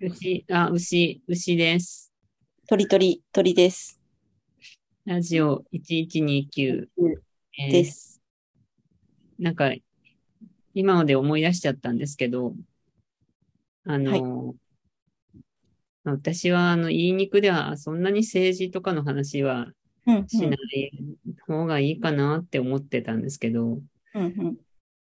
牛、あ、牛、牛です。鳥鳥、鳥です。ラジオ1129、えーです。なんか、今まで思い出しちゃったんですけど、あの、私は、あの、言いにくでは、そんなに政治とかの話は、うん。しない方がいいかなって思ってたんですけど、うん、うん。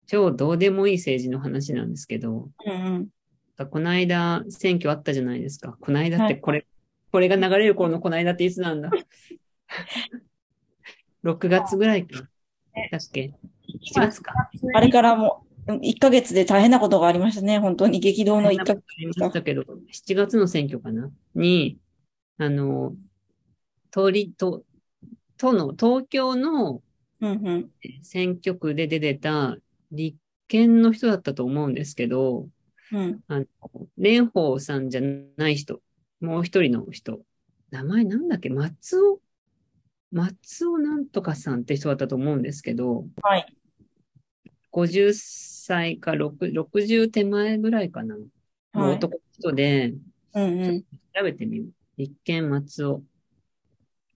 超どうでもいい政治の話なんですけど、うん、うん。この間選挙あったじゃないですか。この間っはいてこれ、これが流れる頃のこの間っていつなんだ ?6 月ぐらいか。だっけ ?7 月か。あれからもう、1ヶ月で大変なことがありましたね。本当に激動の1ヶ月。ありましたけど、7月の選挙かな？に、あの、通り、と、都の、東京のうん、うん。選挙区で出てた立憲の人だったと思うんですけど、うん。あの、蓮舫さんじゃない人、もう一人の人、名前なんだっけ？松尾？松尾なんとかさんって人だったと思うんですけど、はい。50歳か6 60手前ぐらいかな。はい。男の人で、うん、うん。調べてみよう。立憲松尾。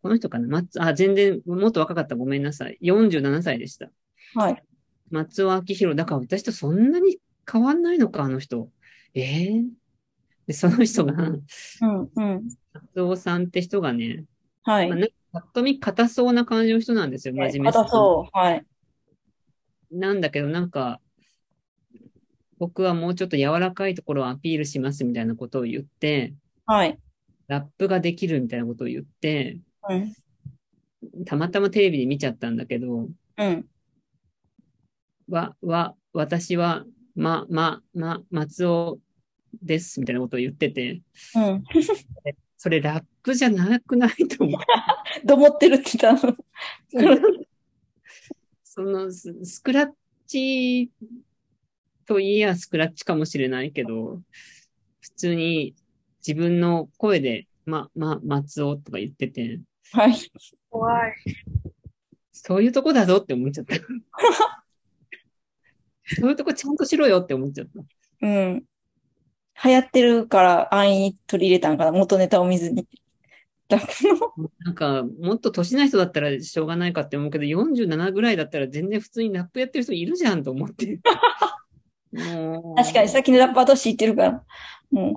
この人かな？松、あ、全然、もっと若かった。ごめんなさい。47歳でした。はい。松尾明宏。だから私とそんなに変わんないのか、あの人。ええで、その人が、うん、うん。松尾さんって人がね、はいまあ、。なんかぱっと見硬そうな感じの人なんですよ。真面目硬そう。はい。なんだけど、なんか、僕はもうちょっと柔らかいところをアピールしますみたいなことを言って、はい。ラップができるみたいなことを言って、うん。たまたまテレビで見ちゃったんだけど、うん。わ、わ、私は、ま、ま、ま、松尾ですみたいなことを言ってて、うん。それラップじゃなくないと思う。どもってるって言ったの。そのス、スクラッチといえばスクラッチかもしれないけど、普通に自分の声で、ま、ま、松尾とか言ってて、はい。怖い。そういうとこだぞって思っちゃった。そういうとこちゃんとしろよって思っちゃった。うん。流行ってるから安易に取り入れたんかな？元ネタを見ずに。なんか、もっと年ない人だったらしょうがないかって思うけど、47ぐらいだったら全然普通にラップやってる人いるじゃんと思って。確かに、さっきのラッパーと知ってるから。うん。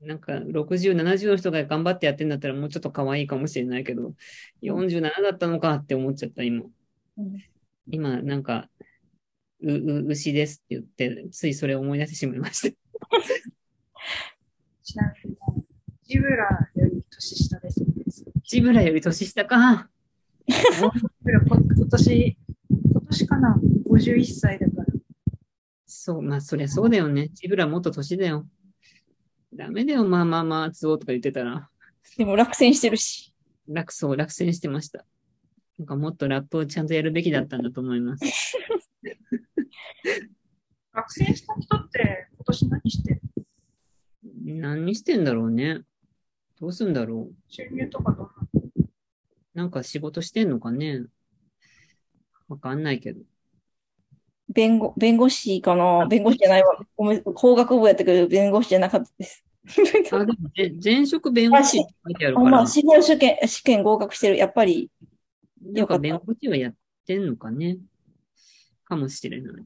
なんか、60、70の人が頑張ってやってんだったらもうちょっと可愛いかもしれないけど、47だったのかって思っちゃった、今。うん今、なんか、う、う、牛ですって言って、ついそれを思い出してしまいました。ちなみに、ジブラより年下です。ジブラより年下か。ジブラこ今年、今年かな ?51 歳だから。そう、まあ、そりゃそうだよね。ジブラもっと年だよ。ダメだよ、まあまあまあ、つおとか言ってたら。でも落選してるし。楽そう、落選してました。なんかもっとラップをちゃんとやるべきだったんだと思います。学生した人って今年何してる何してんだろうね。どうすんだろう。収入とかどうなんか仕事してんのかね？わかんないけど。弁護、弁護士かな？弁護士じゃないわ。ごめん、法学部やったけど、弁護士じゃなかったです。あ、でも、ぜ前職弁護士って書いてあるからま、、司法試験、試験合格してる。やっぱり、なんか弁護士はやってんのかね。かもしれない。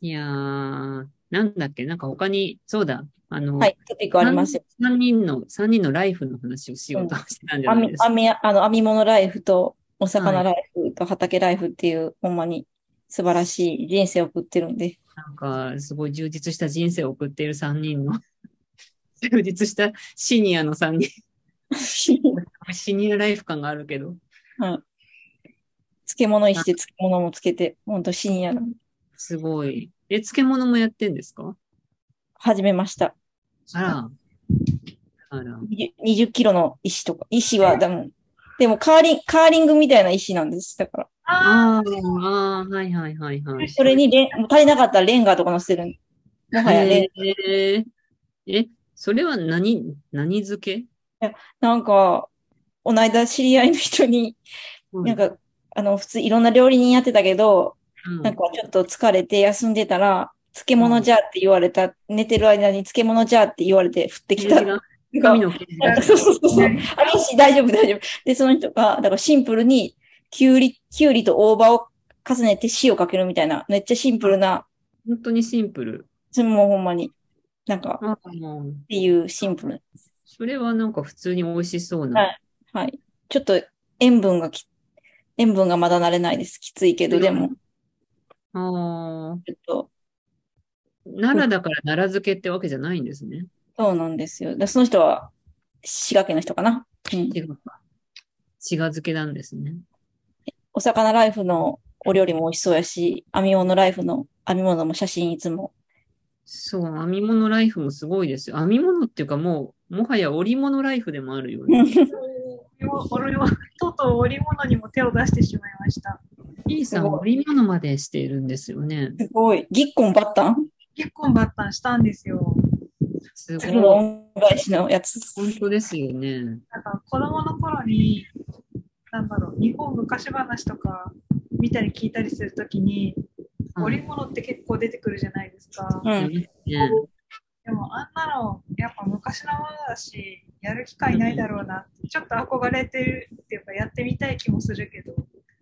いやー、なんだっけ、なんか他に、そうだ、あの、はい、トピックありますよ。3人の、三人のライフの話をしようとしてたんじゃないですか。編み、あの、編み物ライフと、お魚ライフと畑ライフっていう、ほんまに素晴らしい人生を送ってるんで。なんか、すごい充実した人生を送っている3人の、充実したシニアの3人、シニアライフ感があるけど、漬物石で漬物もつけて、ほんとシニアの、すごい。え、漬物もやってんですか？始めました。あら。あら。20 20キロの石とか、石はでも、でもカーリン、カーリングみたいな石なんです。だから。ああ、はいはいはいはい。それにレン、足りなかったらレンガとか乗せる。もはやレンえー、え、それは何、何漬け？なんか、この間知り合いの人に、うんなんか、あの、普通いろんな料理人やってたけど、うんなんかちょっと疲れて休んでたら、漬物じゃって言われた、寝てる間に漬物じゃって言われて降ってきた。ページが紙のページがそうそうそう。あ、よし、大丈夫、大丈夫。で、その人が、だからシンプルに、きゅうり、きゅうりと大葉を重ねて塩かけるみたいな、めっちゃシンプルな、本当にシンプル。それもほんまに、なんか、っていうシンプル。それはなんか普通に美味しそうな。はいはい。ちょっと塩分がき、塩分がまだ慣れないです。きついけど、でも、ああ、ちょっと、奈良だから奈良漬けってわけじゃないんですね。そうなんですよ。でその人は、滋賀県の人かな。うん。滋賀漬けなんですね。お魚ライフのお料理も美味しそうやし、編み物ライフの編み物も写真いつも。そう、編み物ライフもすごいですよ。編み物っていうかもう、もはや織物ライフでもあるよね。俺はとうとう織物にも手を出してしまいました。P さんすご織物までしているんですよね。すごい。ぎっこんばったん結婚バッタンしたんですよ。すごい。恩返しのやつ。本当ですよね。なんか子供の頃に、なんだろう、日本昔話とか見たり聞いたりするときに、織物って結構出てくるじゃないですか。うん。ねでもあんなのやっぱ昔のものだし、やる機会ないだろうなって、ちょっと憧れてるっていうかやってみたい気もするけど、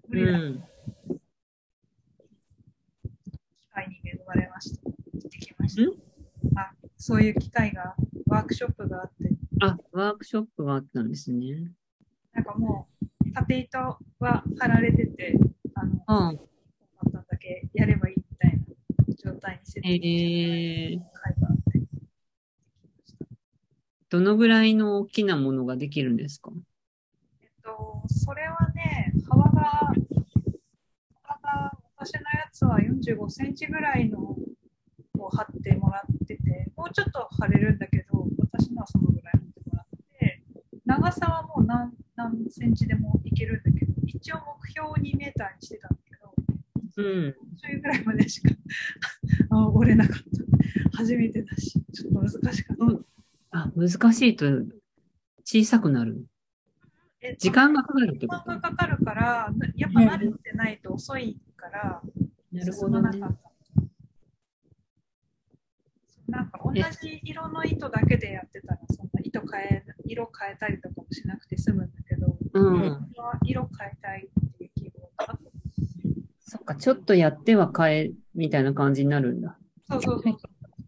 無理なうん。機会に恵まれました。行ってきました。あ、そういう機会が、ワークショップがあって、あ、ワークショップがあったんですね。なんかもう、縦糸は貼られてて、あの、あバッタンだけやればいいみたいな状態に設定してえー。どのぐらいの大きなものができるんですか？えっと、それはね、幅が、幅が、私のやつは45センチぐらいのを貼ってもらってて、もうちょっと貼れるんだけど、私のはそのぐらい貼ってもらって、長さはもう何何センチでもいけるんだけど、一応目標を2メーターにしてたんだけど、うん。そういうぐらいまでしか あ折れなかった。初めてだし、ちょっと難しかった。うんあ、難しいと小さくなる。え時間がかかるって時こと？間がかかるから、なやっぱ慣れてないと遅いから、なるほどねなか。った。なんか同じ色の糸だけでやってたら、そんな糸変え、色変えたりとかもしなくて済むんだうん。色変えたいっていう希望がそっか、ちょっとやっては変え、みたいな感じになるんだ。そうそうそう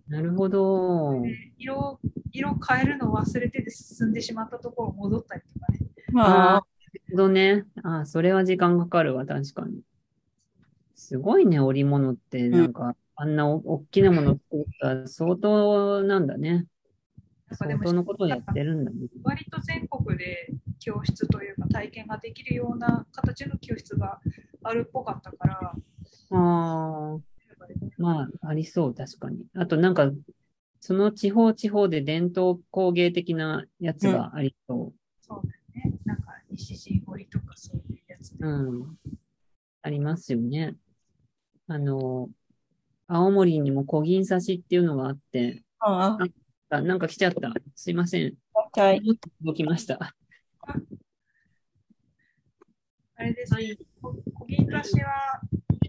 なるほど。で色。色変えるのを忘れてて進んでしまったところ戻ったりとかね。まあ、あなるほどね。あそれは時間かかるわ、確かに。すごいね、織物って、なんか、あんなお大きなもの作ったら相当なんだね。なんかでも相当のことをやってるんだね。割と全国で教室というか体験ができるような形の教室があるっぽかったから、ああ、まあ、ありそう、確かに。あと、なんか、その地方地方で伝統工芸的なやつがありそそうだよね。なんか西陣織とかそういうやつ。うん。ありますよね。あの、青森にも小銀刺しっていうのがあって、ああ、なんか来ちゃった。すいません。あ、はい。もっと動きました。あれですね。こ小銀刺しは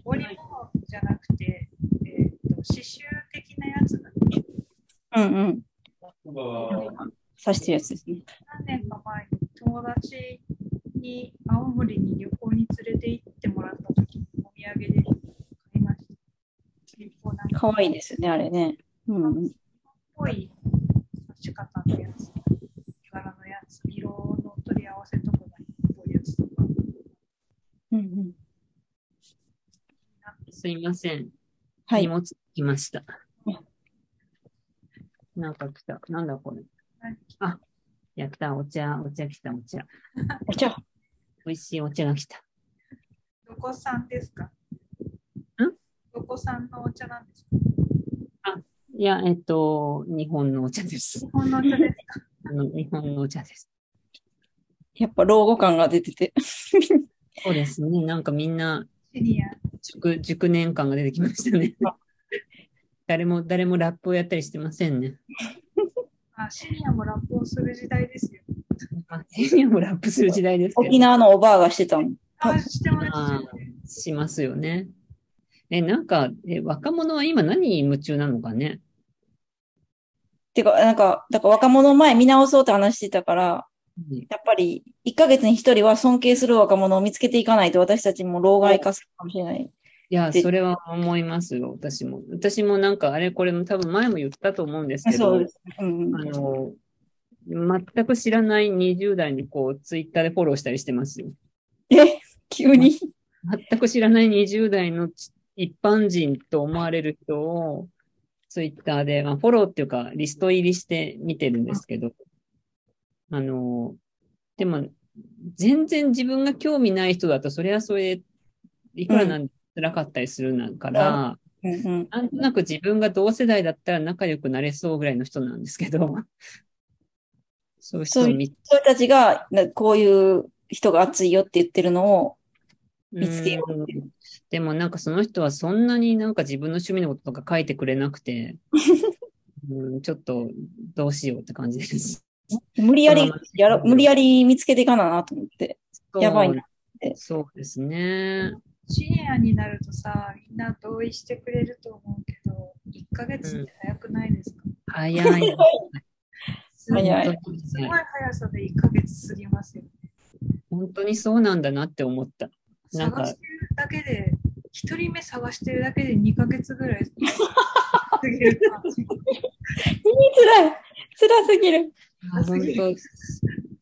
織物じゃなくて、えーと刺繍的なやつだね。うんうん。刺してるやつですね。何年か前に友達に青森に旅行に連れて行ってもらった時にお土産で買いました。かかわいいですよね、あれね。うんうん。ぽい刺し方のやつ、柄のやつ、色の取り合わせとかがいいっぽいやつとか、うんうん。すいません。はい。荷物来ましたうん。なんか来た。なんだこれ。何あ、やった。お茶、お茶来た、お茶。お茶。美味しいお茶が来た。どこ産ですか？ん？どこ産のお茶なんですか？いや、えっと、日本のお茶です日。本のお茶ですか？あの、日本のお茶です。やっぱ老後感が出てて。そうですね。なんかみんな、シニア。熟、熟年感が出てきましたねあ。誰も、誰もラップをやったりしてませんね。あ、シニアもラップをする時代ですよ。あ、セニアもラップする時代です沖。縄のおばあがしてたの。あ、してまあす。しますよね。え、なんか、え、若者は今何に夢中なのかね？てか、なんか、だから若者前見直そうって話してたから、やっぱり、1ヶ月に1人は尊敬する若者を見つけていかないと私たちも老害化するかもしれない。いや、でそれは思いますよ、私も。私もなんか、あれこれも多分前も言ったと思うんですけどそうで、す。うん。あの、全く知らない20代にこう、ツイッターでフォローしたりしてますよ。え、急に？全く知らない20代のち一般人と思われる人を、ツイッターで、まあ、フォローっていうか、リスト入りして見てるんですけど、あの、でも、全然自分が興味ない人だと、それはそれ、いくらなん辛かったりするなから、なんとなく自分が同世代だったら仲良くなれそうぐらいの人なんですけど、そういう人見そういう人たちが、こういう人が熱いよって言ってるのを、見つけようう。でもなんかその人はそんなになんか自分の趣味のこととか書いてくれなくて、うん、ちょっとどうしようって感じです。無理やりやろ、無理やり見つけていかななと思って。やばいなってそうですね。シニアになるとさ、みんな同意してくれると思うけど、1ヶ月って早くないですか、早い。すごい早いすごい速さで1ヶ月過ぎますよね。本当にそうなんだなって思った。探してるだけで、1人目探してるだけで2ヶ月ぐらい過ぎる感じ。辛い辛すぎる。本当、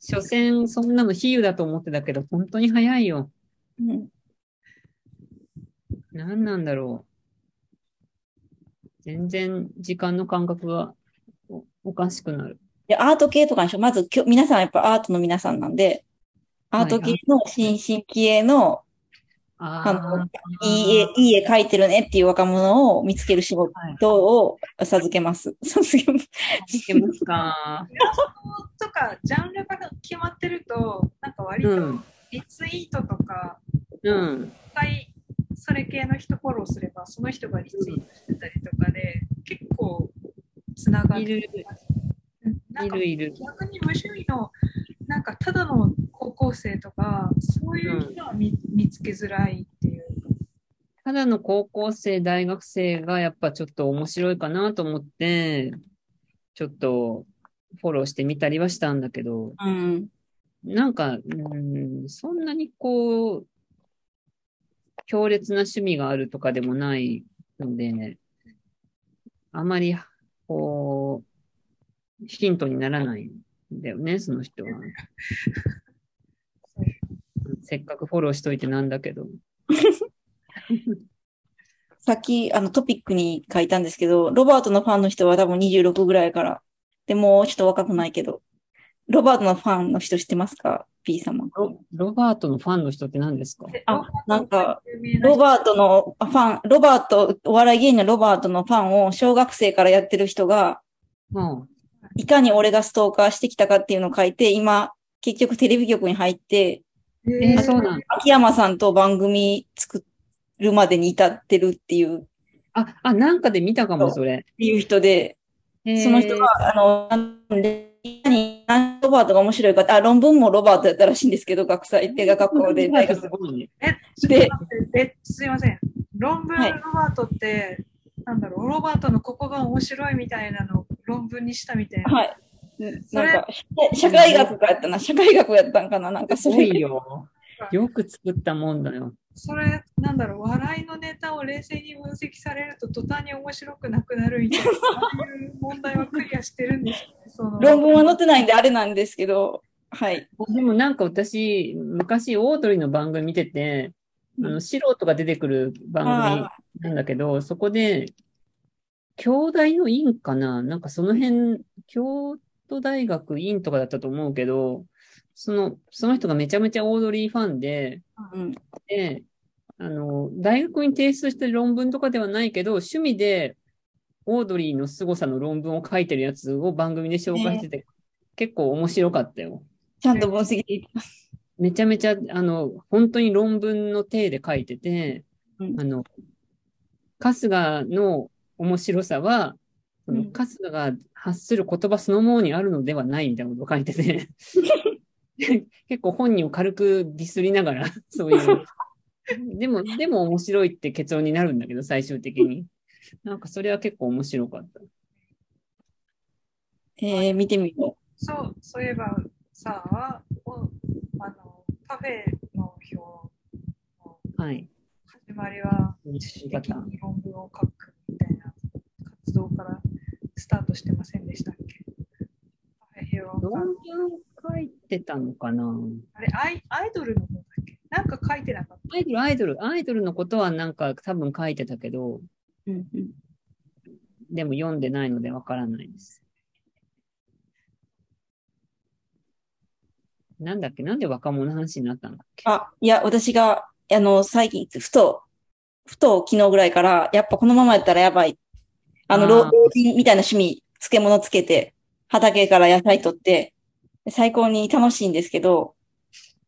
所詮そんなの比喩だと思ってたけど、本当に早いよ。うん。何なんだろう。全然時間の感覚がおおかしくなる。で、アート系とかにしょ。まず、きょ皆さんやっぱアートの皆さんなんで、アート系の新進気鋭の、あのあいい絵、いい絵描いてるねっていう若者を見つける仕事はいを 授けます。授けます。いけますか。とか、ジャンルが決まってると、なんか割とうん。リツイートとか、うん。それ系の人フォローすれば、その人がリツイートしてたりとかで、結構つながる。いる、うんなんかいる、いる。逆に無趣味の、なんかただの高校生とか、そういう人は見,、見つけづらいっていうか。ただの高校生、大学生がやっぱちょっと面白いかなと思って、ちょっとフォローしてみたりはしたんだけど、うん。なんか、うん、そんなにこう、強烈な趣味があるとかでもないので、あまり、こう、ヒントにならないんだよね、その人は。せっかくフォローしといてなんだけど。さっき、あの、トピックに書いたんですけど、ロバートのファンの人は多分26ぐらいやから。でも、ちょっと若くないけど。ロバートのファンの人知ってますか ?P 様。ロロバートのファンの人って何ですか？であなんか、ロバートのファン、ロバート、お笑い芸人のロバートのファンを小学生からやってる人が、うん。いかに俺がストーカーしてきたかっていうのを書いて、今、結局テレビ局に入って、えー、そうなんだ。秋山さんと番組作るまでに至ってるっていう、っあ、あ、なんかで見たかも、それ。ていう人で、その人が、あの、なんでいかにロバートが面白いかって、あ、論文もロバートやったらしいんですけど、学祭ってが学校で、大す学。ごいね。え、え、すいません。論文はいロバートって、なんだろう、ロバートのここが面白いみたいなのを論文にしたみたいな。はい。なんか、社会学がやったな、社会学やったんかな、なんかす それ。ごいよ。よく作ったもんだよ。それ、なんだろう、笑いのネタを冷静に分析されると途端に面白くなくなるみたいな、そういう問題はクリアしてるんですよね。論文は載ってないんであれなんですけど、はい。でもなんか私、昔、オードリーの番組見てて、あの、素人が出てくる番組なんだけど、そこで、京大の院かな？なんかその辺、京都大学院とかだったと思うけど、その、その人がめちゃめちゃオードリーファンで、うん。で、あの、大学に提出してる論文とかではないけど、趣味でオードリーの凄さの論文を書いてるやつを番組で紹介してて、結構面白かったよ。ちゃんと分析で。めちゃめちゃ、あの、本当に論文の体で書いてて、うんあの、春日の面白さは、そのうん春日が発する言葉そのものにあるのではないみたいなことを書いてて、結構本人を軽くディスりながら、そういうでも、でも面白いって結論になるんだけど、最終的に。なんかそれは結構面白かった。えー、見てみよそう、そういえばさ、おあのカフェの表のはい。始まりはうん自主的に論文を書くみたいな活動からスタートしてませんでしたっけ？論館文書いてたのかな？あれアイ、アイドルの方だっけ？なんか書いてなかった。アイドル、アイドル、アイドルのことはなんか多分書いてたけど、う。うんうん、でも読んでないのでわからないです。なんだっけ？なんで若者の話になったんだっけ？あ、いや、私が、あの、最近、ふと、ふと昨日ぐらいから、やっぱこのままやったらやばい。あの、老人みたいな趣味、漬物つけて、畑から野菜取って、最高に楽しいんですけど、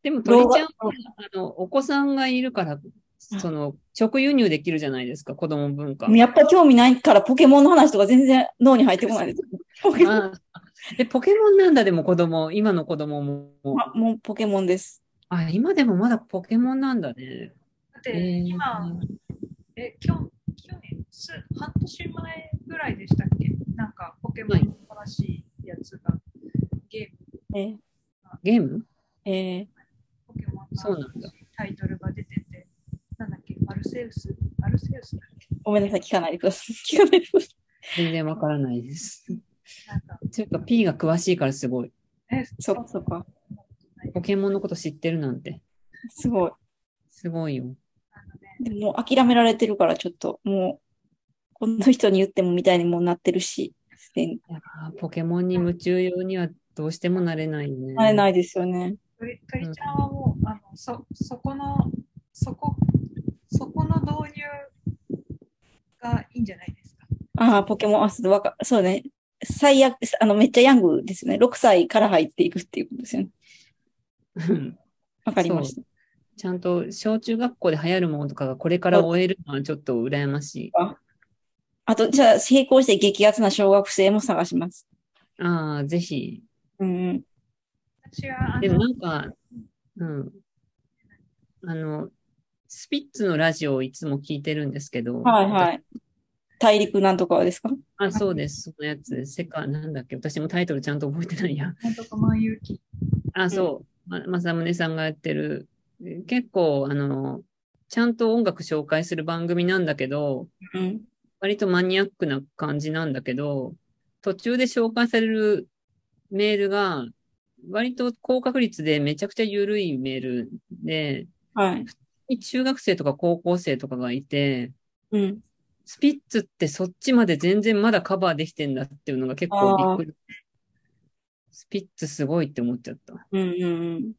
でも鳥ちゃんは老、あの、お子さんがいるから、その、直輸入できるじゃないですか、子供文化。やっぱ興味ないからポケモンの話とか全然脳に入ってこないです。ポケモンあえ、ポケモンなんだ、でも子供、今の子供も。あもうポケモンです。あ、今でもまだポケモンなんだね。て、えー今、え、去去年す、半年前ぐらいでしたっけ？なんか、ポケモンの新しいやつが、ゲーム、えゲーム？ポー、えケモンのそうなんだタイトルが出てて、なんだっけ、アルセウス、アルセウスだっけ？ーごめんなさい、聞かないでください。聞かないでください。全然わからないです。なんか、というか、P が詳しいからすごい。え、そっかそっか。ポケモンのこと知ってるなんて。すごい。すごいよ。でも諦められてるから、ちょっと、もう、この人に言ってもみたいにもうなってるし、すでに。ポケモンに夢中用にはどうしてもなれないよね。なれないですよね。鳥鳥ちゃんはもう、あのそそこの、そこ、そこの導入がいいんじゃないですか？ああ、ポケモン、あ、そうわか、そうね。最悪、あの、めっちゃヤングですね。6歳から入っていくっていうことですよね。うんわかりました。ちゃんと小中学校で流行るものとかがこれから終えるのはちょっと羨ましい。あと、じゃあ、成功して激アツな小学生も探します。ああ、ぜひ。うんうん。私は、あでもの、なんか、うん。あの、スピッツのラジオをいつも聞いてるんですけど、はいはい。大陸なんとかはですか？あ、そうです。そのやつ、世界、なんだっけ、私もタイトルちゃんと覚えてないや。なんとか万有記。あ、そう。ま、まさむねさんがやってる、え結構、あの、ちゃんと音楽紹介する番組なんだけど、うん。割とマニアックな感じなんだけど、途中で紹介されるメールが、割と高確率でめちゃくちゃ緩いメールで、はい。中学生とか高校生とかがいて、うん。スピッツってそっちまで全然まだカバーできてんだっていうのが結構びっくり。スピッツすごいって思っちゃった。うんうんうん。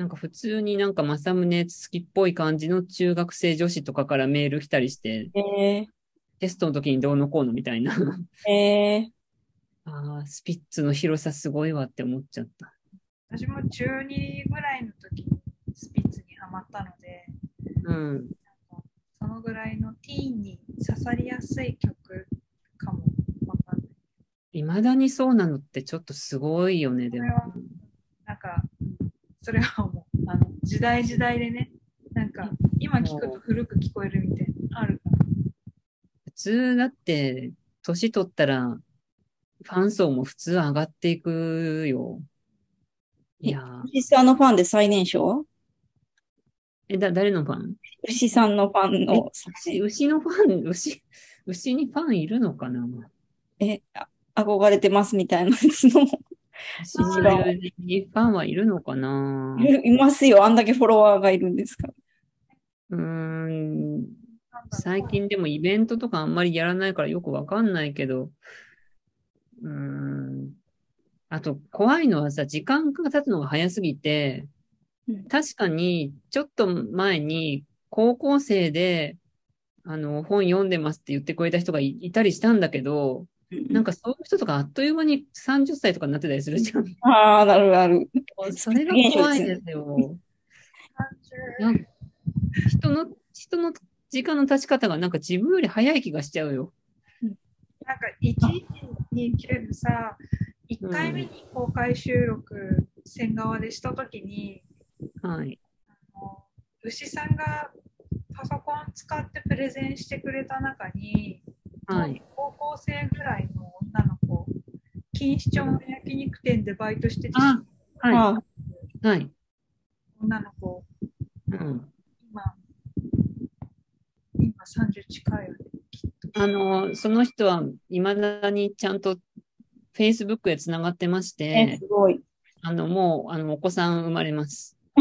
なんか普通になんか正宗好きっぽい感じの中学生女子とかからメール来たりして、えテストの時にどうのこうのみたいな。ー、えああ、スピッツの広さすごいわって思っちゃった。私も中2ぐらいの時にスピッツにハマったので、うん。なんかそのぐらいのティーンに刺さりやすい曲かもわかんない。未だにそうなのってちょっとすごいよね、でも。なんか、うんそれはもう、あの、時代時代でね、なんか、今聞くと古く聞こえるみたいな、あるから。普通だって、年取ったら、ファン層も普通上がっていくよ。いやーー、牛さんのファンで最年少？え、だ、誰のファン？牛さんのファンの牛、牛のファン、牛、牛にファンいるのかな？え、あ憧れてますみたいなやつの。牛にファンはいるのかな？いますよ。あんだけフォロワーがいるんですから。うーん、最近でもイベントとかあんまりやらないからよくわかんないけど、うーん。あと、怖いのはさ、時間が経つのが早すぎてうん、確かに、ちょっと前に、高校生で、あの、本読んでますって言ってくれた人がいいたりしたんだけど、なんか、かそういう人とかあっという間に30歳とかになってたりするじゃん。ああ、なるなる。それが怖いですよ。なんか人の、人の時間の経ち方がなんか自分より早い気がしちゃうよ。なんか、一時にけるさ、1回目に公開収録、線側でしたときに、はい。あの牛さんがパソコン使ってプレゼンしてくれた中に、はい。高校生ぐらいの女の子、錦糸町の焼肉店でバイトしてて、あ、はあい。はい。女の子、うん。今、今30近いよね。あの、その人は未だにちゃんと Facebook でつながってましえて、すごい。あの、もう、あの、お子さん生まれます。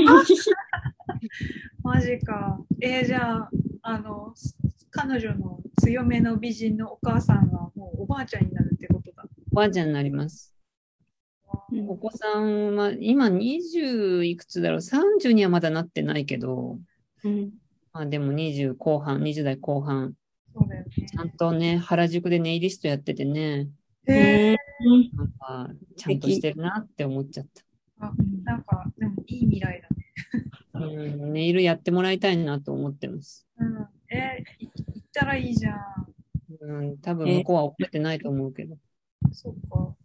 マジか。えーじゃあ、あの、彼女の強めの美人のお母さんがもうおばあちゃんになるってことだ。おばあちゃんになります。お子さんは、今20いくつだろう ?30 にはまだなってないけど、うん。まあでも20後半、20代後半、そうだよね。ちゃんとね、原宿でネイリストやっててね、へえなんか、ちゃんとしてるなって思っちゃった。あなんか、でもいい未来だね。うん、ネイルやってもらいたいなと思ってます。うん。たらいいじゃん。うん、多分向こうは覚えてないと思うけど。そっか。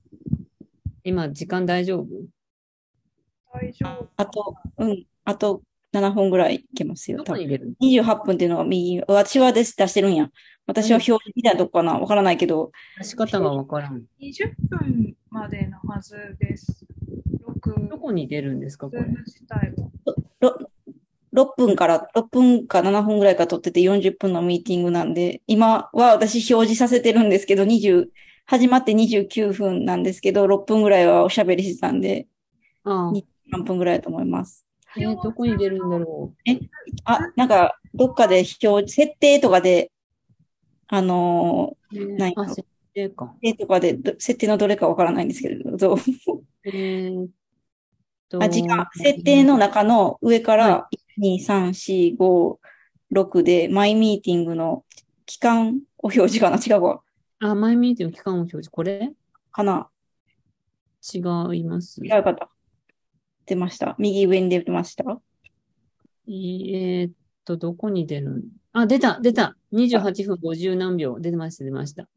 今、時間大丈夫？大丈夫。あと、うん。あと7本ぐらいいけますよ。ど多分こに入れる28分っていうのが右、私はです出してるんや。私は表示みたいなとこかなわからないけど、出し方がわからん。20分までのはずです。6、どこに出るんですか、これ？ろ6分から、6分か7分ぐらいから撮ってて40分のミーティングなんで、今は私表示させてるんですけど、20、始まって29分なんですけど、6分ぐらいはおしゃべりしてたんで、ああ、何分ぐらいだと思います。えーどこに出るんだろあ、なんか、どっかで表示、設定とかで、あのう。えーないあ、設定か。ー、設定とかで、ど設定のどれかわからないんですけれど、えーあ、時間、設定の中の上から、1、2、3、4、5、6で、マイミーティングの期間を表示かな？違うわ。あ、前見ての期間を表示。これ？かな違います。違うかった。出ました。右上に出てました。いえーっと、どこに出る？んあ、出た、出た。28分50何秒。出ました、出ました。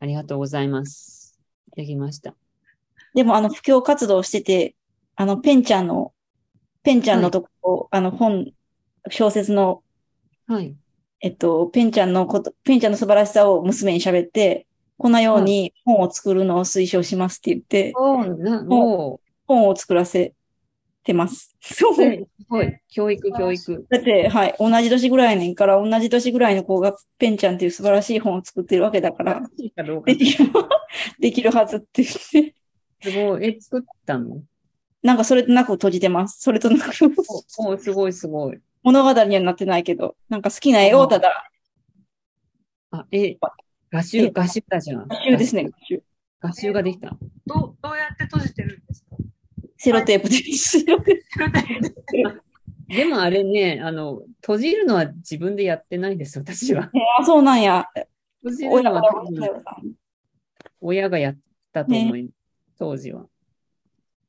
ありがとうございます。できました。でも、あの、布教活動してて、あの、ペンちゃんの、ペンちゃんのとこ、あの、本、小説の、はい。えっと、ペンちゃんのこと、ペンちゃんの素晴らしさを娘に喋って、こんなように本を作るのを推奨しますって言って、おー、な、おー。本を作らせてます。そう。すごい。教育、教育。だって、はい、同じ年ぐらいねんから、同じ年ぐらいの子がペンちゃんっていう素晴らしい本を作ってるわけだから、できるはずって言って、すごい。え、作ったの？なんかそれとなく閉じてます。それとなく、お、おすごい、すごい。物語にはなってないけど、なんか好きな絵をただ、あ、え、画集、画集だじゃん。画集ですね、画集。画集ができた。どうどうやって閉じてるんですか？セロテープで、セロテ でもあれね、あの、閉じるのは自分でやってないです、私は。ープ。あ、そうなんや。閉じる親がのは親がやったと思います、当時は。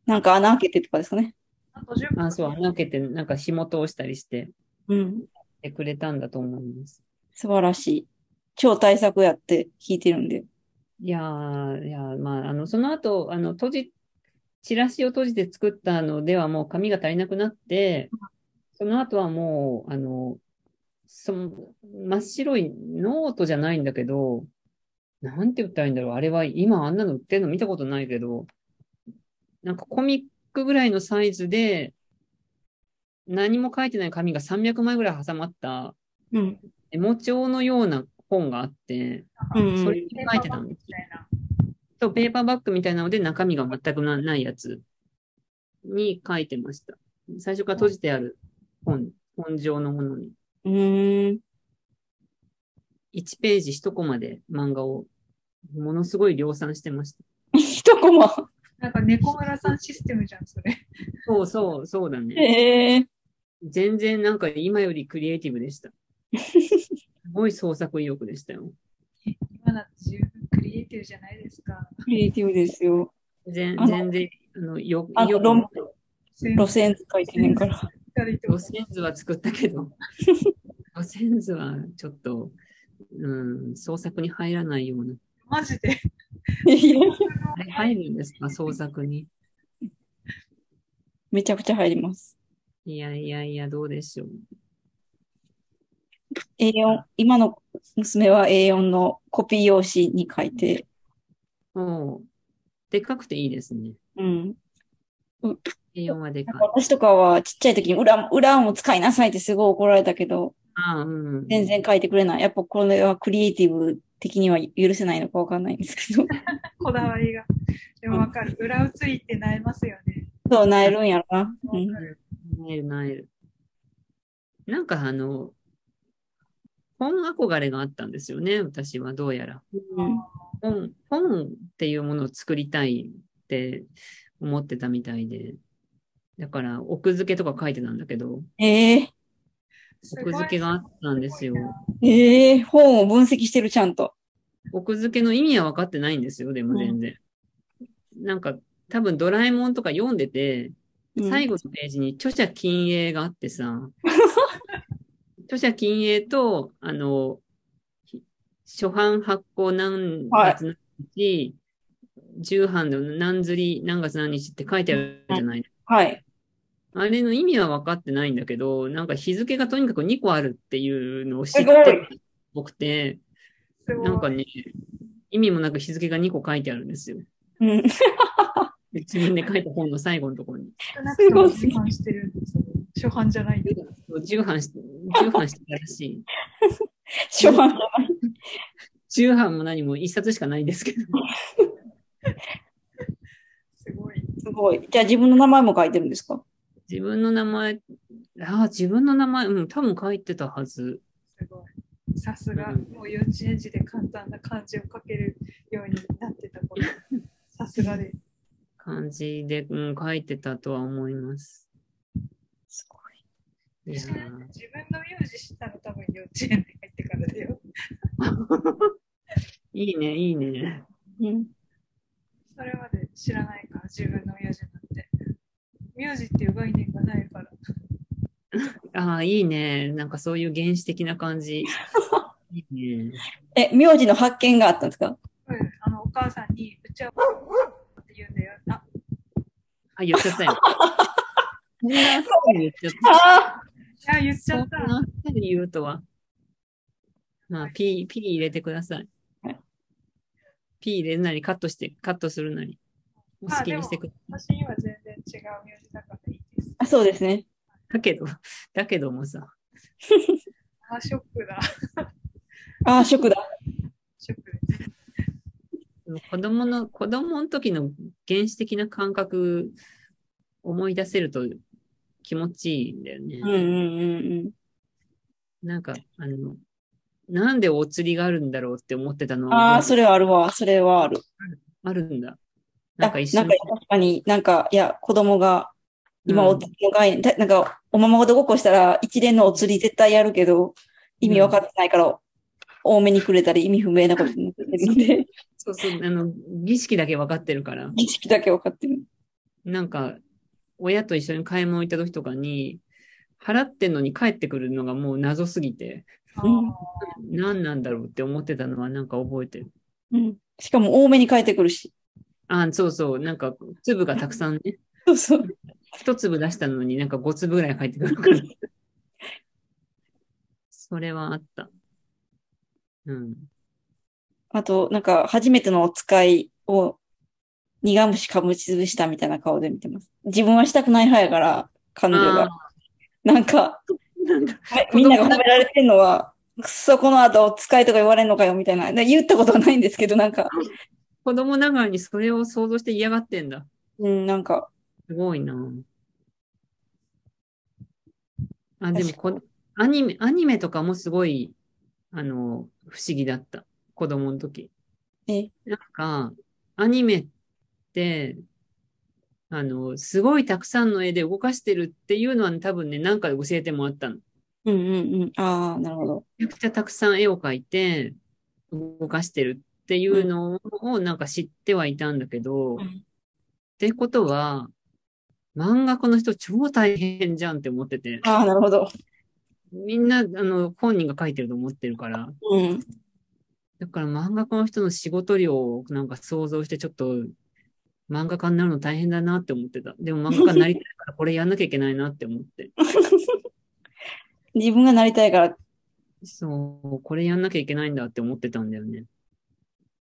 なんか穴開けてとかですかね。あと10分。あ、そう、穴開けて、なんか紐通したりして、うん。てくれたんだと思います。素晴らしい。超対策やって聞いてるんで。いやー、いやー、まあ、あの、その後、あの、閉じ、チラシを閉じて作ったのではもう紙が足りなくなって、その後はもう、あの、その、真っ白いノートじゃないんだけど、なんて言ったらいいんだろう。あれは今あんなの売ってるの見たことないけど、なんかコミックぐらいのサイズで、何も書いてない紙が300枚ぐらい挟まったうん。メモ帳のような本があって、うんうんそれに書いてたんですみたいな。と、ペーパーバックみたいなので中身が全くなないやつに書いてました。最初から閉じてある本、本上のものに。うーん。1ページ1コマで漫画をものすごい量産してました。一コマ。なんか猫村さんシステムじゃん、それ。そうそう、そうだね。へえ。全然なんか今よりクリエイティブでした。すごい創作意欲でしたよ。今だって十分クリエイティブじゃないですか。クリエイティブですよ。全然、あの、よ意欲あの論路路線図書いてねんから。路線図は作ったけど、路線図はちょっと、うん、創作に入らないような。マジで。入るんですか？創作に。めちゃくちゃ入ります。いやいやいや、どうでしょう。A4、今の娘は A4 のコピー用紙に書いて、おうでっかくていいですね。うん。A4 はでかい。私とかはちっちゃい時に裏、裏も使いなさいってすごい怒られたけど、ああ、うん。全然書いてくれない。やっぱこれはクリエイティブ的には許せないのかわかんないんですけど。こだわりが。でもわかる。裏写りってなりますよね。そう、なえるんやろな。わうんえるなえる。なんかあの、本憧れがあったんですよね、私はどうやら。うん本、本っていうものを作りたいって思ってたみたいで。だから、奥付けとか書いてたんだけど、ええすごい奥付けがあったんですよ。ええ本を分析してる、ちゃんと。奥付けの意味は分かってないんですよ、でも全然。なんか、多分ドラえもんとか読んでて、うん最後のページに著者禁影があってさ、著者禁影と、あの、ひ初版発行何月何日、重版の何釣り何月何日って書いてあるじゃない。はい。あれの意味は分かってないんだけど、なんか日付がとにかく2個あるっていうのを知ってすごいるっぽくて、すごい。なんかね、意味もなく日付が2個書いてあるんですよ。うん。で 自分で書いた本の最後のところに。少なくとも自販してるんですよ。初版じゃないんだ。重版し、重版してたらしい。初版じゃない。重版も何も一冊しかないんですけど。すごい。すごい。じゃあ自分の名前も書いてるんですか？自分の名前、ああ、自分の名前、うん、多分書いてたはず。すごい。さすが、うんもう幼稚園児で簡単な漢字を書けるようになってた頃。さすがで。漢字で、うん、書いてたとは思います。すごいや自分の名字知ったの多分幼稚園で入ってからだよ。ー いいね、いいね。い。うん。それまで知らないから、自分の名字なんて。名字っていう概念がないから。ああ、いいね。なんかそういう原始的な感じ。いいね。え、名字の発見があったんですか？うん、あの、お母さんに、うちはって言うんだよ。あ、あ、言っちゃったよ。そんな言っちゃった。ああいや、言っちゃった。なふうに言うとは？まあ、P、P 入れてください。P 入れるなりカットして、カットするなり。お好きにしてください。違う名字だからいいです。あ、そうですね。だけど、だけどもさ、あ、ショックだ。ああ、ショックだ。ショックです。子供の、子供の時の原始的な感覚思い出せると気持ちいいんだよね。うんうんうんうん。なんか、あの、なんでお釣りがあるんだろうって思ってたのああ、はそれはあるわ。それはある。あるんだ。なんあか一緒になんか、確かになんか、いや、子供が、今、うんお概念、だなんか、おままごとごっこしたら、一連のお釣り絶対やるけど、意味分かってないから、多めにくれたり、意味不明なことになってるんで、そうそう、あの、儀式だけ分かってるから。儀式だけ分かってる。なんか、親と一緒に買い物行った時とかに、払ってんのに帰ってくるのがもう謎すぎて、何なんだろうって思ってたのはなんか覚えてる。うん。しかも多めに変えてくるし。あ、そうそう、なんか粒がたくさんね、そうそう。一粒出したのになんか五粒ぐらい入ってくるから。それはあった。うん。あと、なんか、初めてのお使いを苦虫かむちつぶしたみたいな顔で見てます。自分はしたくない派やから、彼女あが。なんか、みんなが褒められてるのは、くっそ、この後お使いとか言われんのかよ、みたいな。で言ったことはないんですけど、なんか、子供ながらにそれを想像して嫌がってんだ。うん、なんか、すごいな。あ、でもこ、アニメ、アニメとかもすごい、あの、不思議だった。子供の時。え、なんか、アニメって、あの、すごいたくさんの絵で動かしてるっていうのは多分ね、なんかで教えてもらったの。うんうんうん。ああ、なるほど。めちゃくちゃたくさん絵を描いて、動かしてるっていうのをなんか知ってはいたんだけど、うんってことは、漫画家の人超大変じゃんって思ってて、ああ、なるほど。みんな、あの、本人が書いてると思ってるから、うん。だから漫画家の人の仕事量をなんか想像してちょっと、漫画家になるの大変だなって思ってた。でも漫画家になりたいからこれやんなきゃいけないなって思って。自分がなりたいからそう、これやんなきゃいけないんだって思ってたんだよね。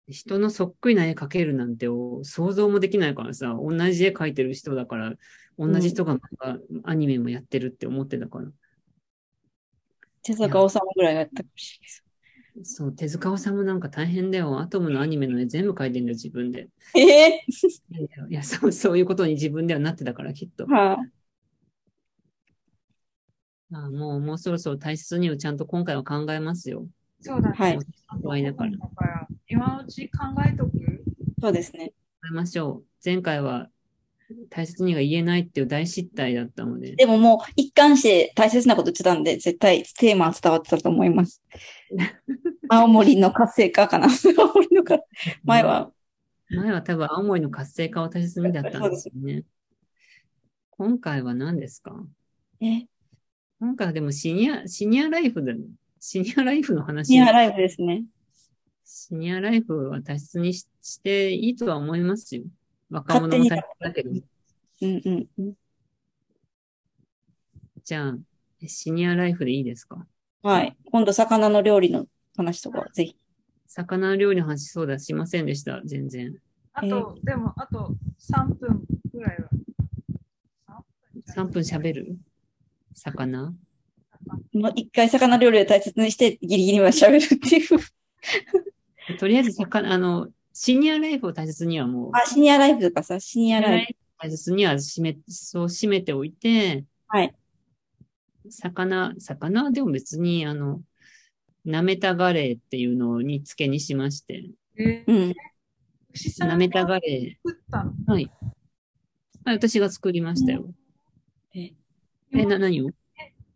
人のそっくりな絵描けるなんてを想像もできないからさ、同じ絵描いてる人だから、同じ人が漫画アニメもやってるって思ってたから。手坂治虫ぐらいがやったかもしれないです。そう、手塚治虫なんか大変だよ。アトムのアニメの絵全部描いてんだよ、自分で。ええいや、そう、そういうことに自分ではなってたから、きっと。はあもう、もうそろそろ大切にをちゃんと今回は考えますよ。そうだね。はい今のうち考えとく？い。そうですね。えましょう。前回は大切にが言えないっていう大失態だったので。でももう一貫して大切なこと言ってたんで、絶対テーマは伝わってたと思います。青森の活性化かな。青森のか、前は。前は多分青森の活性化を大切にだったんですよね。今回は何ですか？え、今回はでもシニア、シニアライフだね。シニアライフの話。シニアライブですね。シニアライフは大切にししていいとは思いますよ。若者も大切だけど。うんうんうん。じゃあ、シニアライフでいいですか？はい。今度魚の料理の話とかぜひ。魚料理の話そうだ、しませんでした、全然。あと、でも、あと3分ぐらいは。3分喋る？魚？もう一回魚料理を大切にしてギリギリまで喋るっていう。とりあえず魚、あの、シニアライフを大切にはもう、あ、シニアライフとかさ、シニアライフ。大切には締め、そう締めておいて、はい。魚、魚？はでも別に、あの、なめたガレーっていうのを煮付けにしまして、えーうん。牛さんなめたガレ作ったの？ー、はい。はい、私が作りましたよ。え、な、何を？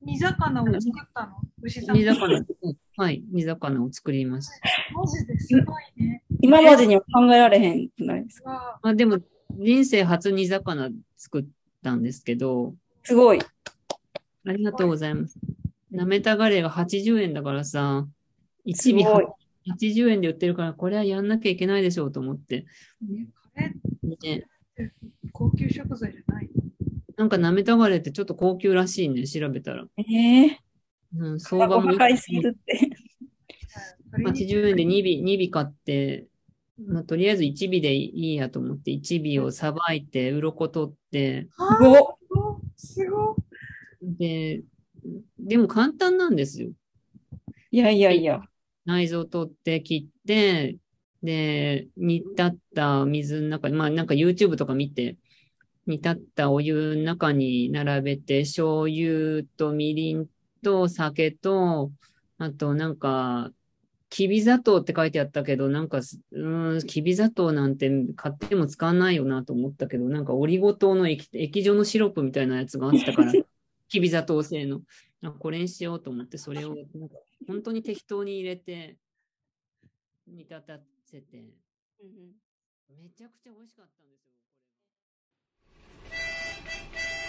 煮魚を作ったの？牛さん。煮魚、うんはい、煮魚を作りました。マジですごいね。今までには考えられへんくないですか？わまあでも、人生初煮魚作ったんですけど、すごい。ありがとうございます。なめたガレーが80円だからさ、1尾すごい80円で売ってるから、これはやんなきゃいけないでしょうと思って。ねカレーね、高級食材じゃないなんかなめたガレーってちょっと高級らしいね、調べたら。ええうん、相場も高いすぎるって。80円で2尾、2尾買って、まあ、とりあえず1尾でいいやと思って、1尾をさばいて、鱗取って、はすごっあすごい。で、でも簡単なんですよ。いやいやいや。内臓取って切って、で、煮立った水の中に、まあなんか YouTube とか見て、煮立ったお湯の中に並べて、醤油とみりんと酒と、あとなんか、きび砂糖って書いてあったけど、なんかす、うーん、きび砂糖なんて買っても使わないよなと思ったけど、なんかオリゴ糖の液液状のシロップみたいなやつがあったから、きび砂糖製の。あこれにしようと思って、それをなんか本当に適当に入れて、煮立たせて、めちゃくちゃ美味しかったんですよ。Thank you.